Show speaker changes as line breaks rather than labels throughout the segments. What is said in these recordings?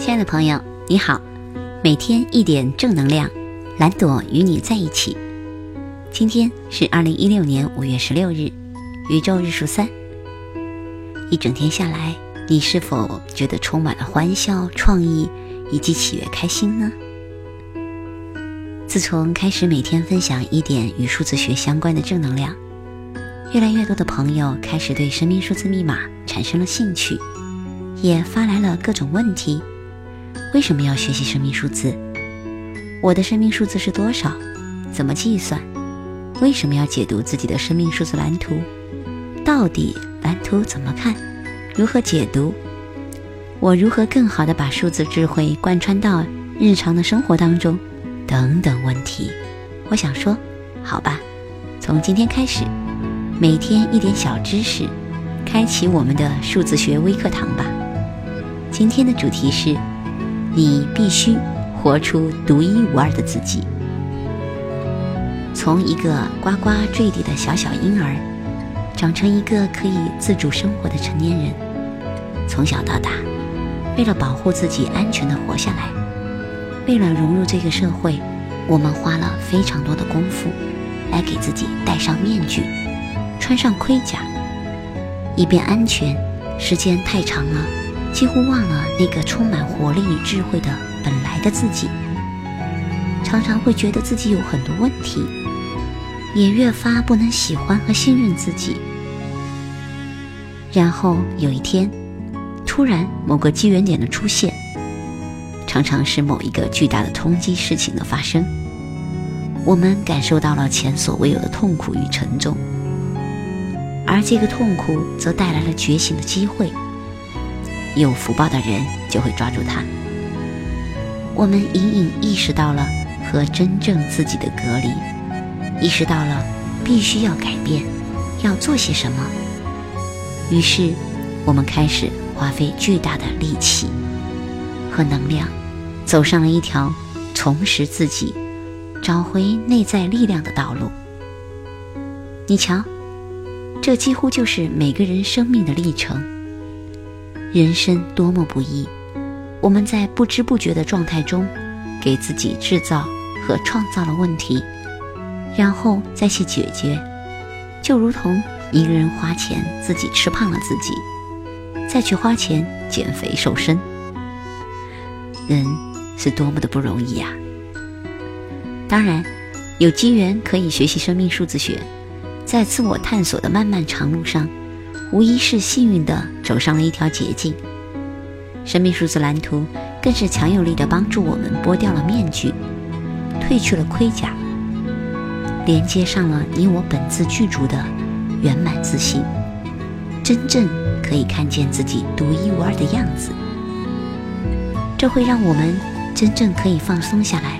亲爱的朋友，你好，每天一点正能量，蓝朵与你在一起。今天是二零一六年五月十六日，宇宙日数三。一整天下来，你是否觉得充满了欢笑、创意以及喜悦、开心呢？自从开始每天分享一点与数字学相关的正能量，越来越多的朋友开始对生命数字密码产生了兴趣，也发来了各种问题。为什么要学习生命数字？我的生命数字是多少？怎么计算？为什么要解读自己的生命数字蓝图？到底蓝图怎么看？如何解读？我如何更好的把数字智慧贯穿到日常的生活当中？等等问题，我想说，好吧，从今天开始，每天一点小知识，开启我们的数字学微课堂吧。今天的主题是。你必须活出独一无二的自己。从一个呱呱坠地的小小婴儿，长成一个可以自主生活的成年人。从小到大，为了保护自己安全的活下来，为了融入这个社会，我们花了非常多的功夫，来给自己戴上面具，穿上盔甲，以便安全。时间太长了。几乎忘了那个充满活力与智慧的本来的自己，常常会觉得自己有很多问题，也越发不能喜欢和信任自己。然后有一天，突然某个机缘点的出现，常常是某一个巨大的冲击事情的发生，我们感受到了前所未有的痛苦与沉重，而这个痛苦则带来了觉醒的机会。有福报的人就会抓住它。我们隐隐意识到了和真正自己的隔离，意识到了必须要改变，要做些什么。于是，我们开始花费巨大的力气和能量，走上了一条重拾自己、找回内在力量的道路。你瞧，这几乎就是每个人生命的历程。人生多么不易，我们在不知不觉的状态中，给自己制造和创造了问题，然后再去解决，就如同一个人花钱自己吃胖了自己，再去花钱减肥瘦身，人是多么的不容易呀！当然，有机缘可以学习生命数字学，在自我探索的漫漫长路上。无疑是幸运的走上了一条捷径，生命数字蓝图更是强有力的帮助我们剥掉了面具，褪去了盔甲，连接上了你我本自具足的圆满自信，真正可以看见自己独一无二的样子。这会让我们真正可以放松下来，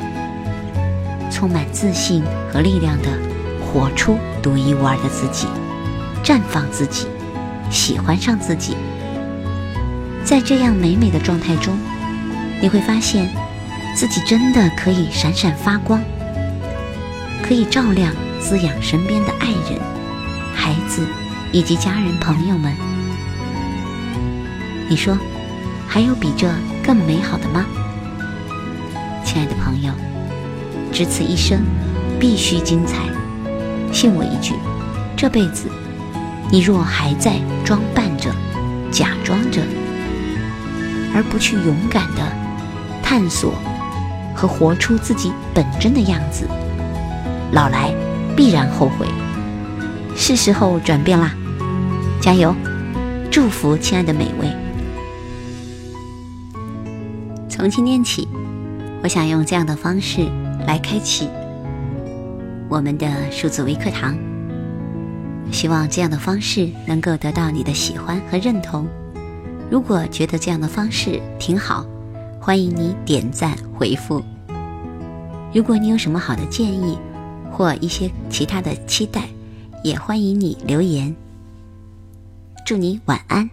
充满自信和力量的活出独一无二的自己，绽放自己。喜欢上自己，在这样美美的状态中，你会发现自己真的可以闪闪发光，可以照亮、滋养身边的爱人、孩子以及家人朋友们。你说，还有比这更美好的吗？亲爱的朋友，只此一生，必须精彩。信我一句，这辈子。你若还在装扮着、假装着，而不去勇敢的探索和活出自己本真的样子，老来必然后悔。是时候转变啦！加油！祝福亲爱的每位。从今天起，我想用这样的方式来开启我们的数字微课堂。希望这样的方式能够得到你的喜欢和认同。如果觉得这样的方式挺好，欢迎你点赞回复。如果你有什么好的建议或一些其他的期待，也欢迎你留言。祝你晚安。